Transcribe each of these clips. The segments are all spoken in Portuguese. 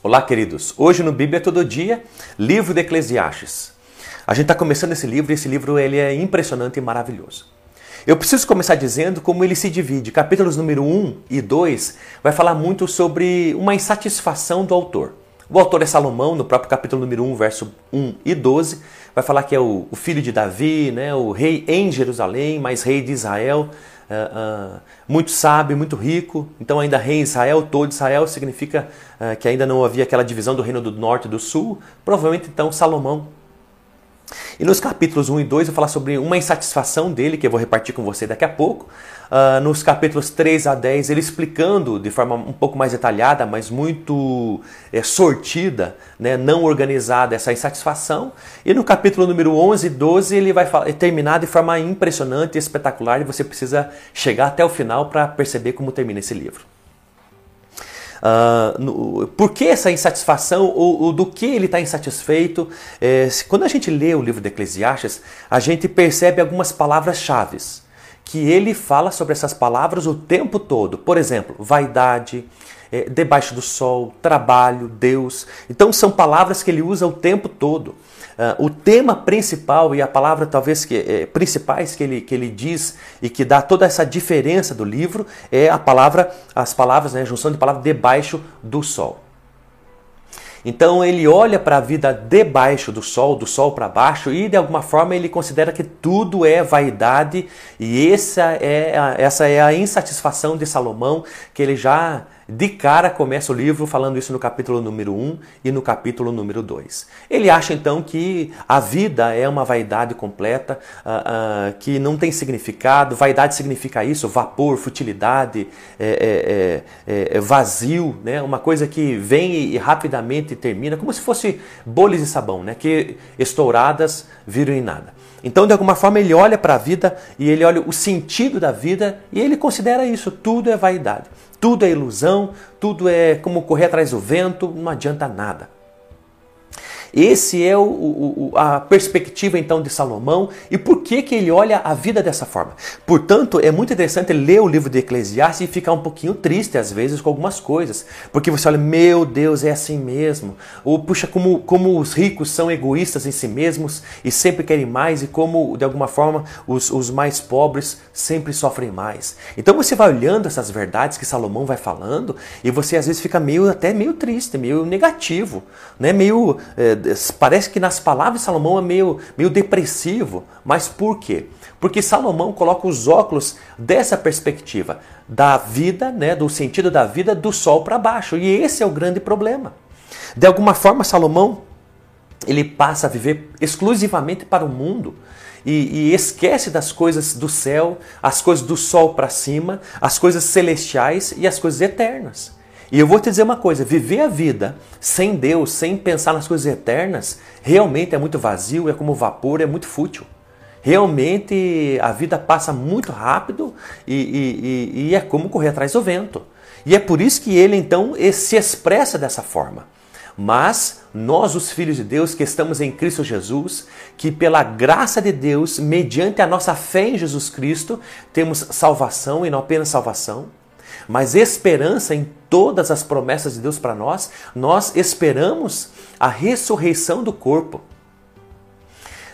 Olá, queridos. Hoje no Bíblia Todo Dia, livro de Eclesiastes. A gente está começando esse livro e esse livro ele é impressionante e maravilhoso. Eu preciso começar dizendo como ele se divide. Capítulos número 1 e 2 vai falar muito sobre uma insatisfação do autor. O autor é Salomão, no próprio capítulo número 1, verso 1 e 12, vai falar que é o, o filho de Davi, né, o rei em Jerusalém, mas rei de Israel, uh, muito sábio, muito rico. Então, ainda rei Israel, todo Israel, significa uh, que ainda não havia aquela divisão do reino do norte e do sul. Provavelmente, então, Salomão e nos capítulos 1 e 2 eu vou falar sobre uma insatisfação dele, que eu vou repartir com você daqui a pouco. Uh, nos capítulos 3 a 10, ele explicando de forma um pouco mais detalhada, mas muito é, sortida, né, não organizada, essa insatisfação. E no capítulo número 11 e 12, ele vai terminar de forma impressionante e espetacular, e você precisa chegar até o final para perceber como termina esse livro. Uh, no, por que essa insatisfação ou, ou do que ele está insatisfeito? É, quando a gente lê o livro de Eclesiastes, a gente percebe algumas palavras-chave que ele fala sobre essas palavras o tempo todo. Por exemplo, vaidade, é, debaixo do sol, trabalho, Deus. Então são palavras que ele usa o tempo todo. Uh, o tema principal e a palavra talvez que é, principais que ele, que ele diz e que dá toda essa diferença do livro é a palavra, as palavras, né, a junção de palavras debaixo do sol. Então ele olha para a vida debaixo do sol, do sol para baixo, e de alguma forma ele considera que tudo é vaidade, e essa é a, essa é a insatisfação de Salomão, que ele já de cara começa o livro falando isso no capítulo número 1 e no capítulo número 2. Ele acha então que a vida é uma vaidade completa, uh, uh, que não tem significado. Vaidade significa isso: vapor, futilidade, é, é, é, é, vazio, né? uma coisa que vem e rapidamente termina, como se fosse bolhas de sabão, né? que estouradas viram em nada. Então, de alguma forma, ele olha para a vida e ele olha o sentido da vida e ele considera isso: tudo é vaidade. Tudo é ilusão, tudo é como correr atrás do vento, não adianta nada. Esse é o, o, a perspectiva então de Salomão e por que, que ele olha a vida dessa forma. Portanto, é muito interessante ler o livro de Eclesiastes e ficar um pouquinho triste às vezes com algumas coisas, porque você olha, meu Deus, é assim mesmo. Ou puxa, como, como os ricos são egoístas em si mesmos e sempre querem mais, e como de alguma forma os, os mais pobres sempre sofrem mais. Então você vai olhando essas verdades que Salomão vai falando e você às vezes fica meio até meio triste, meio negativo, né? meio. É, parece que nas palavras de Salomão é meio, meio depressivo. Mas por quê? Porque Salomão coloca os óculos dessa perspectiva, da vida, né, do sentido da vida do sol para baixo. E esse é o grande problema. De alguma forma, Salomão ele passa a viver exclusivamente para o mundo. E, e, esquece das coisas do céu, as coisas do sol para cima, as coisas celestiais e as coisas eternas. E eu vou te dizer uma coisa: viver a vida sem Deus, sem pensar nas coisas eternas, realmente é muito vazio, é como vapor, é muito fútil. Realmente a vida passa muito rápido e, e, e, é como correr atrás do vento. E é por isso que ele então se expressa dessa forma. Mas nós, os filhos de Deus que estamos em Cristo Jesus, que pela graça de Deus, mediante a nossa fé em Jesus Cristo, temos salvação e não apenas salvação, mas esperança em todas as promessas de Deus para nós, nós esperamos a ressurreição do corpo.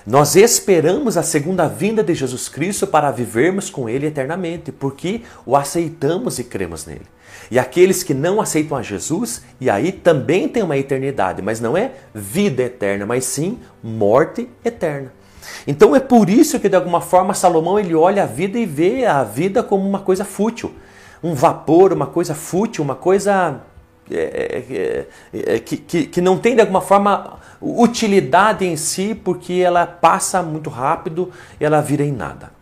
Nós esperamos a segunda vinda de Jesus Cristo para vivermos com Ele eternamente, porque o aceitamos e cremos nele. E aqueles que não aceitam a Jesus, e aí também tem uma eternidade, mas não é vida eterna, mas sim morte eterna. Então é por isso que de alguma forma Salomão ele olha a vida e vê a vida como uma coisa fútil um vapor, uma coisa fútil, uma coisa é, é, é, que, que, que não tem de alguma forma utilidade em si, porque ela passa muito rápido e ela vira em nada.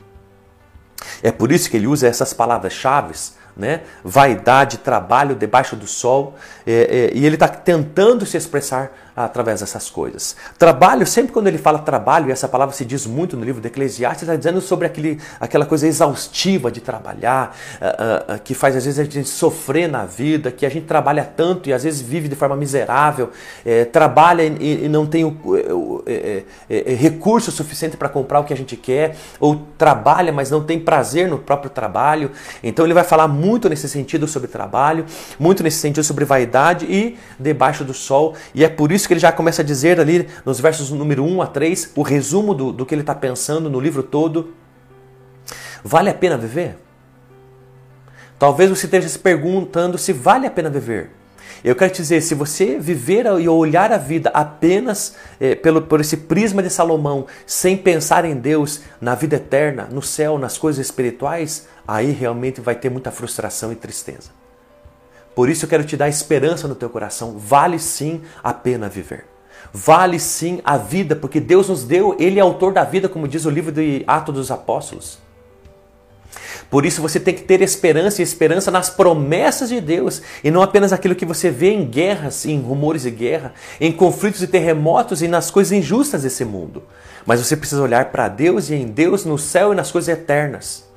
É por isso que ele usa essas palavras-chave né? vaidade, trabalho debaixo do sol, é, é, e ele está tentando se expressar através dessas coisas. Trabalho, sempre quando ele fala trabalho, e essa palavra se diz muito no livro de Eclesiastes, está dizendo sobre aquele, aquela coisa exaustiva de trabalhar, uh, uh, que faz às vezes a gente sofrer na vida, que a gente trabalha tanto e às vezes vive de forma miserável, é, trabalha e, e, não tem o, o é, é, recurso suficiente para comprar o que a gente quer, ou trabalha, mas não tem prazer no próprio trabalho. Então ele vai falar muito nesse sentido sobre trabalho, muito nesse sentido sobre vaidade e debaixo do sol. E é por isso que ele já começa a dizer ali nos versos número 1 a 3, o resumo do, do que ele está pensando no livro todo. Vale a pena viver? Talvez você esteja se perguntando se vale a pena viver. Eu quero te dizer, se você viver e olhar a vida apenas é, pelo, por esse prisma de Salomão, sem pensar em Deus, na vida eterna, no céu, nas coisas espirituais, aí realmente vai ter muita frustração e tristeza. Por isso eu quero te dar esperança no teu coração. Vale sim a pena viver. Vale sim a vida, porque Deus nos deu, Ele é autor da vida, como diz o livro de Atos dos Apóstolos. Por isso você tem que ter esperança e esperança nas promessas de Deus e não apenas aquilo que você vê em guerras, em rumores de guerra, em conflitos e terremotos e nas coisas injustas desse mundo. Mas você precisa olhar para Deus e em Deus, no céu e nas coisas eternas.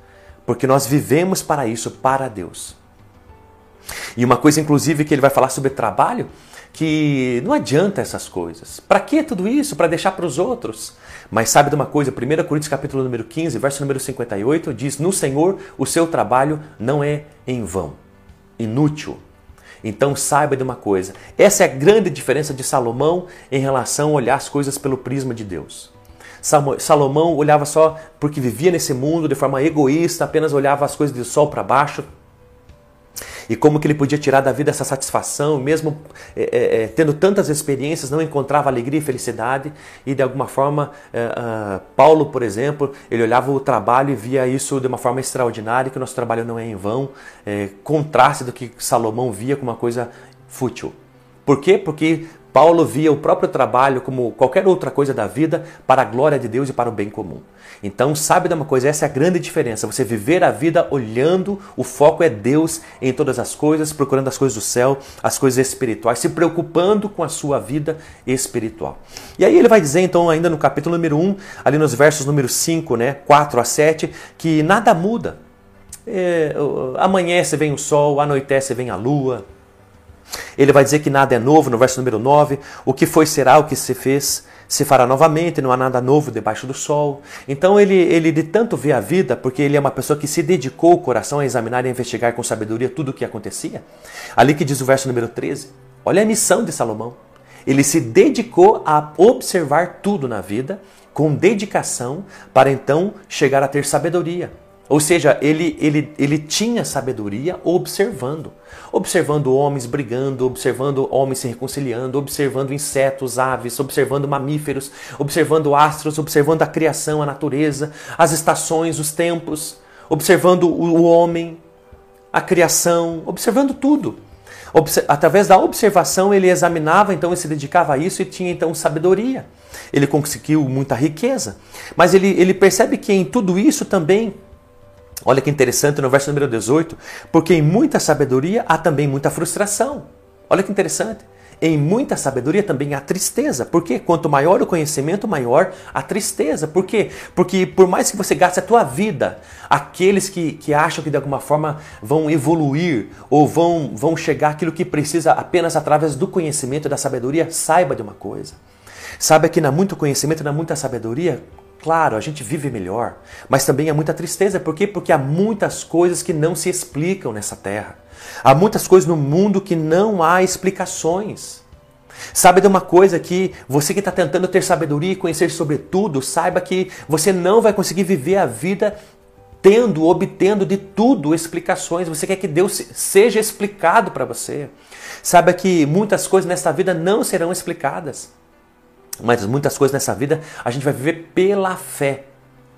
Porque nós vivemos para isso, para Deus. E uma coisa, inclusive, que ele vai falar sobre trabalho, que não adianta essas coisas. Para que tudo isso? Para deixar para os outros? Mas sabe de uma coisa? 1 Coríntios capítulo número 15, verso número 58 diz: "No Senhor o seu trabalho não é em vão, inútil". Então saiba de uma coisa, essa é a grande diferença de Salomão em relação a olhar as coisas pelo prisma de Deus. Salomão olhava só porque vivia nesse mundo de forma egoísta, apenas olhava as coisas do sol para baixo, e como que ele podia tirar da vida essa satisfação, mesmo é, é, é, tendo tantas experiências, não encontrava alegria e felicidade, e de alguma forma, é, uh, Paulo, por exemplo, ele olhava o trabalho e via isso de uma forma extraordinária, que o nosso trabalho não é em vão, é, contraste do que Salomão via como uma coisa fútil. Por quê? Porque Paulo via o próprio trabalho como qualquer outra coisa da vida para a glória de Deus e para o bem comum. Então, sabe de uma coisa? Essa é a grande diferença. Você viver a vida olhando, o foco é Deus em todas as coisas, procurando as coisas do céu, as coisas espirituais, se preocupando com a sua vida espiritual. E aí ele vai dizer, então, ainda no capítulo número 1, ali nos versos número 5, né, 4 a 7, que nada muda. É, amanhece vem o sol, anoitece vem a lua. Ele vai dizer que nada é novo, no verso número 9, o que foi será o que se fez se fará novamente, não há nada novo debaixo do sol. Então ele, ele de tanto vê a vida, porque ele é uma pessoa que se dedicou o coração a examinar e a investigar com sabedoria tudo o que acontecia. Ali que diz o verso número 13, olha a missão de Salomão. Ele se dedicou a observar tudo na vida com dedicação para então chegar a ter sabedoria. Ou seja, ele, ele, ele tinha sabedoria observando. Observando homens brigando, observando homens se reconciliando, observando insetos, aves, observando mamíferos, observando astros, observando a criação, a natureza, as estações, os tempos, observando o homem, a criação, observando tudo. Através da observação, ele examinava, então ele se dedicava a isso e tinha então sabedoria. Ele conseguiu muita riqueza. Mas ele, ele percebe que em tudo isso também Olha que interessante no verso número 18, porque em muita sabedoria há também muita frustração. Olha que interessante. Em muita sabedoria também há tristeza. Porque quanto maior o conhecimento, maior a tristeza. Por quê? Porque por mais que você gaste a tua vida, aqueles que, que acham que de alguma forma vão evoluir ou vão, vão chegar aquilo que precisa apenas através do conhecimento e da sabedoria, saiba de uma coisa. Saiba que na muito conhecimento, na muita sabedoria, Claro, a gente vive melhor, mas também há muita tristeza. Por quê? Porque há muitas coisas que não se explicam nessa terra. Há muitas coisas no mundo que não há explicações. Sabe de uma coisa que você que está tentando ter sabedoria e conhecer sobre tudo, saiba que você não vai conseguir viver a vida tendo, obtendo de tudo explicações. Você quer que Deus seja explicado para você. Saiba que muitas coisas nesta vida não serão explicadas. Mas muitas coisas nessa vida a gente vai viver pela fé,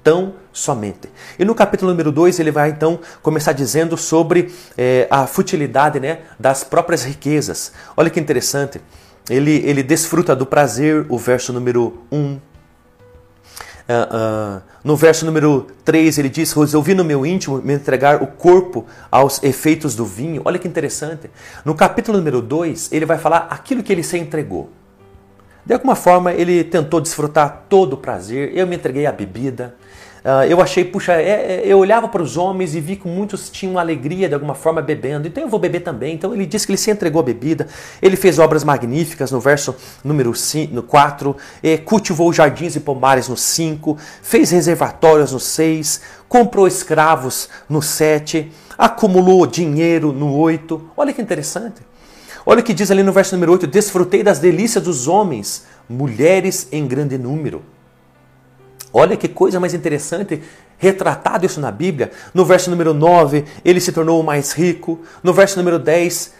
tão somente. E no capítulo número 2 ele vai então começar dizendo sobre é, a futilidade né, das próprias riquezas. Olha que interessante. Ele, ele desfruta do prazer, o verso número 1. Um. Uh, uh, no verso número 3 ele diz: Resolvi no meu íntimo me entregar o corpo aos efeitos do vinho. Olha que interessante. No capítulo número 2 ele vai falar aquilo que ele se entregou. De alguma forma, ele tentou desfrutar todo o prazer. Eu me entreguei à bebida, Uh, eu achei, puxa, é, é, eu olhava para os homens e vi que muitos tinham alegria de alguma forma bebendo, então eu vou beber também. Então ele disse que ele se entregou à bebida, ele fez obras magníficas no verso número 5, no 4, eh, cultivou jardins e pomares no 5, fez reservatórios no 6, comprou escravos no 7, acumulou dinheiro no 8. Olha que interessante. Olha o que diz ali no verso número 8: Desfrutei das delícias dos homens, mulheres em grande número. Olha que coisa mais interessante, retratado isso na Bíblia. No verso número 9, ele se tornou o mais rico. No verso número 10,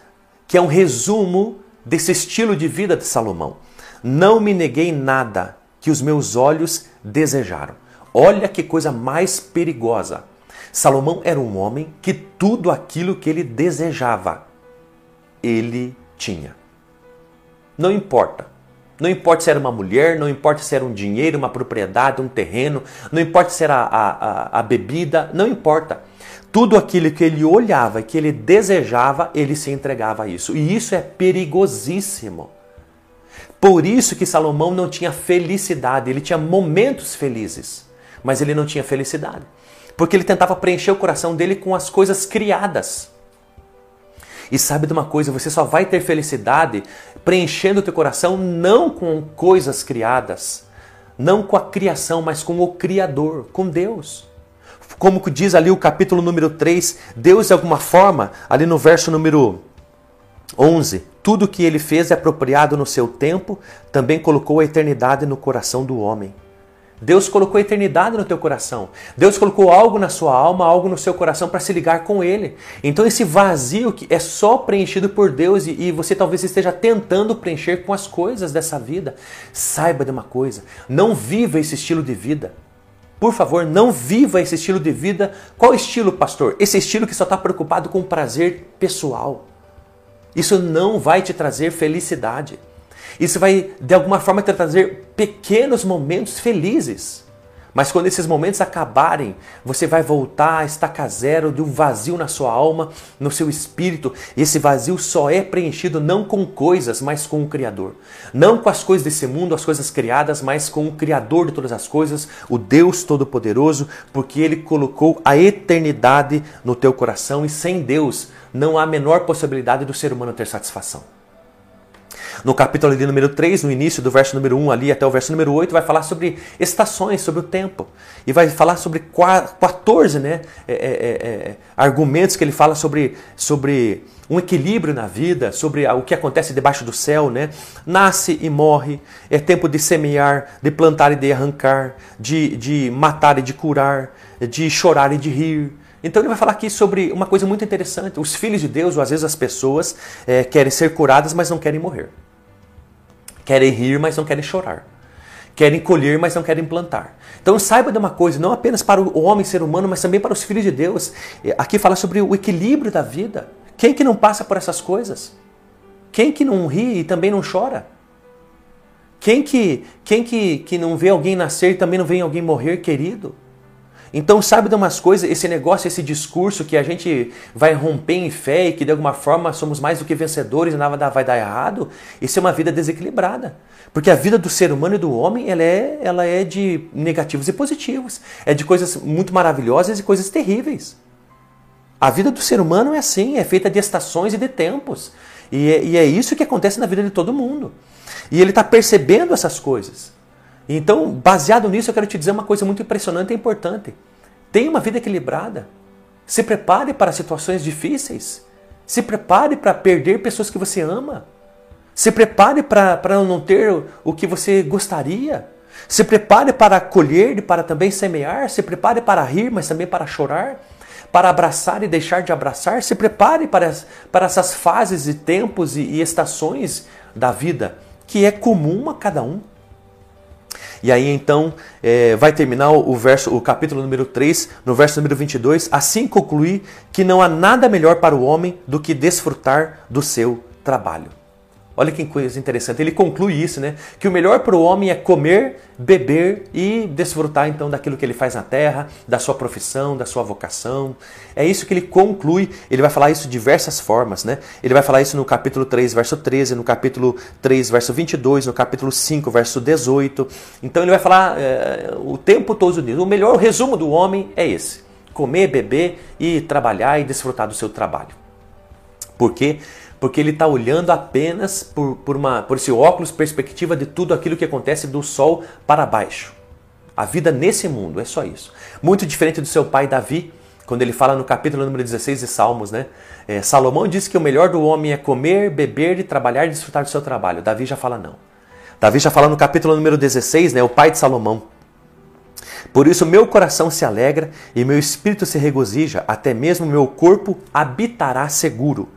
que é um resumo desse estilo de vida de Salomão. Não me neguei nada que os meus olhos desejaram. Olha que coisa mais perigosa. Salomão era um homem que tudo aquilo que ele desejava, ele tinha. Não importa não importa se era uma mulher, não importa se era um dinheiro, uma propriedade, um terreno, não importa se era a, a, a bebida, não importa. Tudo aquilo que ele olhava, que ele desejava, ele se entregava a isso. E isso é perigosíssimo. Por isso que Salomão não tinha felicidade, ele tinha momentos felizes, mas ele não tinha felicidade. Porque ele tentava preencher o coração dele com as coisas criadas. E sabe de uma coisa, você só vai ter felicidade preenchendo o teu coração não com coisas criadas, não com a criação, mas com o Criador, com Deus. Como diz ali o capítulo número 3, Deus de alguma forma, ali no verso número 11, tudo que ele fez é apropriado no seu tempo, também colocou a eternidade no coração do homem. Deus colocou eternidade no teu coração. Deus colocou algo na sua alma, algo no seu coração para se ligar com Ele. Então esse vazio que é só preenchido por Deus e, e você talvez esteja tentando preencher com as coisas dessa vida. Saiba de uma coisa: não viva esse estilo de vida. Por favor, não viva esse estilo de vida. Qual estilo, pastor? Esse estilo que só está preocupado com o prazer pessoal. Isso não vai te trazer felicidade. Isso vai, de alguma forma, trazer pequenos momentos felizes. Mas quando esses momentos acabarem, você vai voltar a estacar zero de um vazio na sua alma, no seu espírito. E esse vazio só é preenchido não com coisas, mas com o Criador. Não com as coisas desse mundo, as coisas criadas, mas com o Criador de todas as coisas, o Deus Todo-Poderoso, porque Ele colocou a eternidade no teu coração e sem Deus não há a menor possibilidade do ser humano ter satisfação. No capítulo ali, número 3, no início do verso número 1 ali até o verso número 8, vai falar sobre estações, sobre o tempo. E vai falar sobre 14 né, é, é, é, é, argumentos que ele fala sobre, sobre um equilíbrio na vida, sobre o que acontece debaixo do céu. Né? Nasce e morre, é tempo de semear, de plantar e de arrancar, de, de matar e de curar, de chorar e de rir. Então ele vai falar aqui sobre uma coisa muito interessante. Os filhos de Deus, ou às vezes as pessoas, é, querem ser curadas, mas não querem morrer. Querem rir, mas não querem chorar. Querem colher, mas não querem plantar. Então saiba de uma coisa, não apenas para o homem ser humano, mas também para os filhos de Deus. Aqui fala sobre o equilíbrio da vida. Quem que não passa por essas coisas? Quem que não ri e também não chora? Quem que, quem que, que não vê alguém nascer e também não vê alguém morrer querido? Então, sabe de umas coisas, esse negócio, esse discurso que a gente vai romper em fé e que de alguma forma somos mais do que vencedores e nada vai dar errado, isso é uma vida desequilibrada. Porque a vida do ser humano e do homem, ela é, ela é de negativos e positivos. É de coisas muito maravilhosas e coisas terríveis. A vida do ser humano é assim, é feita de estações e de tempos. E é, e é isso que acontece na vida de todo mundo. E ele está percebendo essas coisas. Então, baseado nisso, eu quero te dizer uma coisa muito impressionante e importante. Tenha uma vida equilibrada. Se prepare para situações difíceis. Se prepare para perder pessoas que você ama. Se prepare para não ter o que você gostaria. Se prepare para colher e para também semear. Se prepare para rir, mas também para chorar. Para abraçar e deixar de abraçar. Se prepare para, para essas fases e tempos e, e estações da vida que é comum a cada um. E aí então é, vai terminar o verso, o capítulo número 3, no verso número 22, assim concluir que não há nada melhor para o homem do que desfrutar do seu trabalho. Olha que coisa interessante. Ele conclui isso, né? Que o melhor para o homem é comer, beber e desfrutar então daquilo que ele faz na terra, da sua profissão, da sua vocação. É isso que ele conclui. Ele vai falar isso de diversas formas, né? Ele vai falar isso no capítulo 3, verso 13, no capítulo 3, verso 22, no capítulo 5, verso 18. Então ele vai falar é, o tempo todo disso. O melhor resumo do homem é esse: comer, beber e trabalhar e desfrutar do seu trabalho. Por quê? Porque ele está olhando apenas por, por, uma, por esse óculos perspectiva de tudo aquilo que acontece do sol para baixo. A vida nesse mundo é só isso. Muito diferente do seu pai Davi, quando ele fala no capítulo número 16 de Salmos, né? É, Salomão diz que o melhor do homem é comer, beber, e trabalhar e desfrutar do seu trabalho. Davi já fala não. Davi já fala no capítulo número 16, né? O pai de Salomão. Por isso meu coração se alegra e meu espírito se regozija, até mesmo meu corpo habitará seguro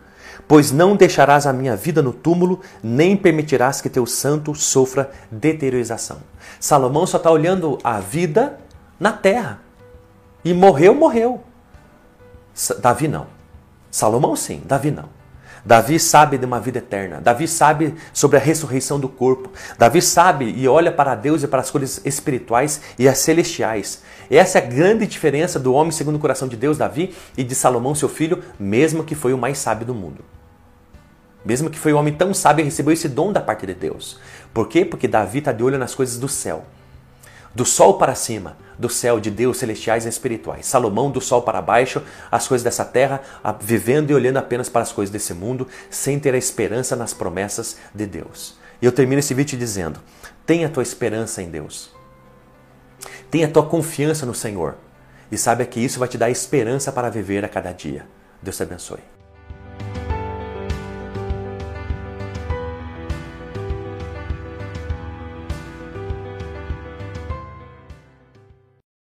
Pois não deixarás a minha vida no túmulo, nem permitirás que teu santo sofra deteriorização. Salomão só está olhando a vida na terra. E morreu, morreu. Davi não. Salomão sim, Davi não. Davi sabe de uma vida eterna. Davi sabe sobre a ressurreição do corpo. Davi sabe e olha para Deus e para as coisas espirituais e as celestiais. Essa é a grande diferença do homem segundo o coração de Deus, Davi, e de Salomão, seu filho, mesmo que foi o mais sábio do mundo. Mesmo que foi um homem tão sábio recebeu esse dom da parte de Deus. Por quê? Porque Davi está de olho nas coisas do céu. Do sol para cima, do céu de Deus celestiais e espirituais. Salomão do sol para baixo, as coisas dessa terra, vivendo e olhando apenas para as coisas desse mundo, sem ter a esperança nas promessas de Deus. E eu termino esse vídeo dizendo: tenha a tua esperança em Deus. Tenha a tua confiança no Senhor. E saiba que isso vai te dar esperança para viver a cada dia. Deus te abençoe.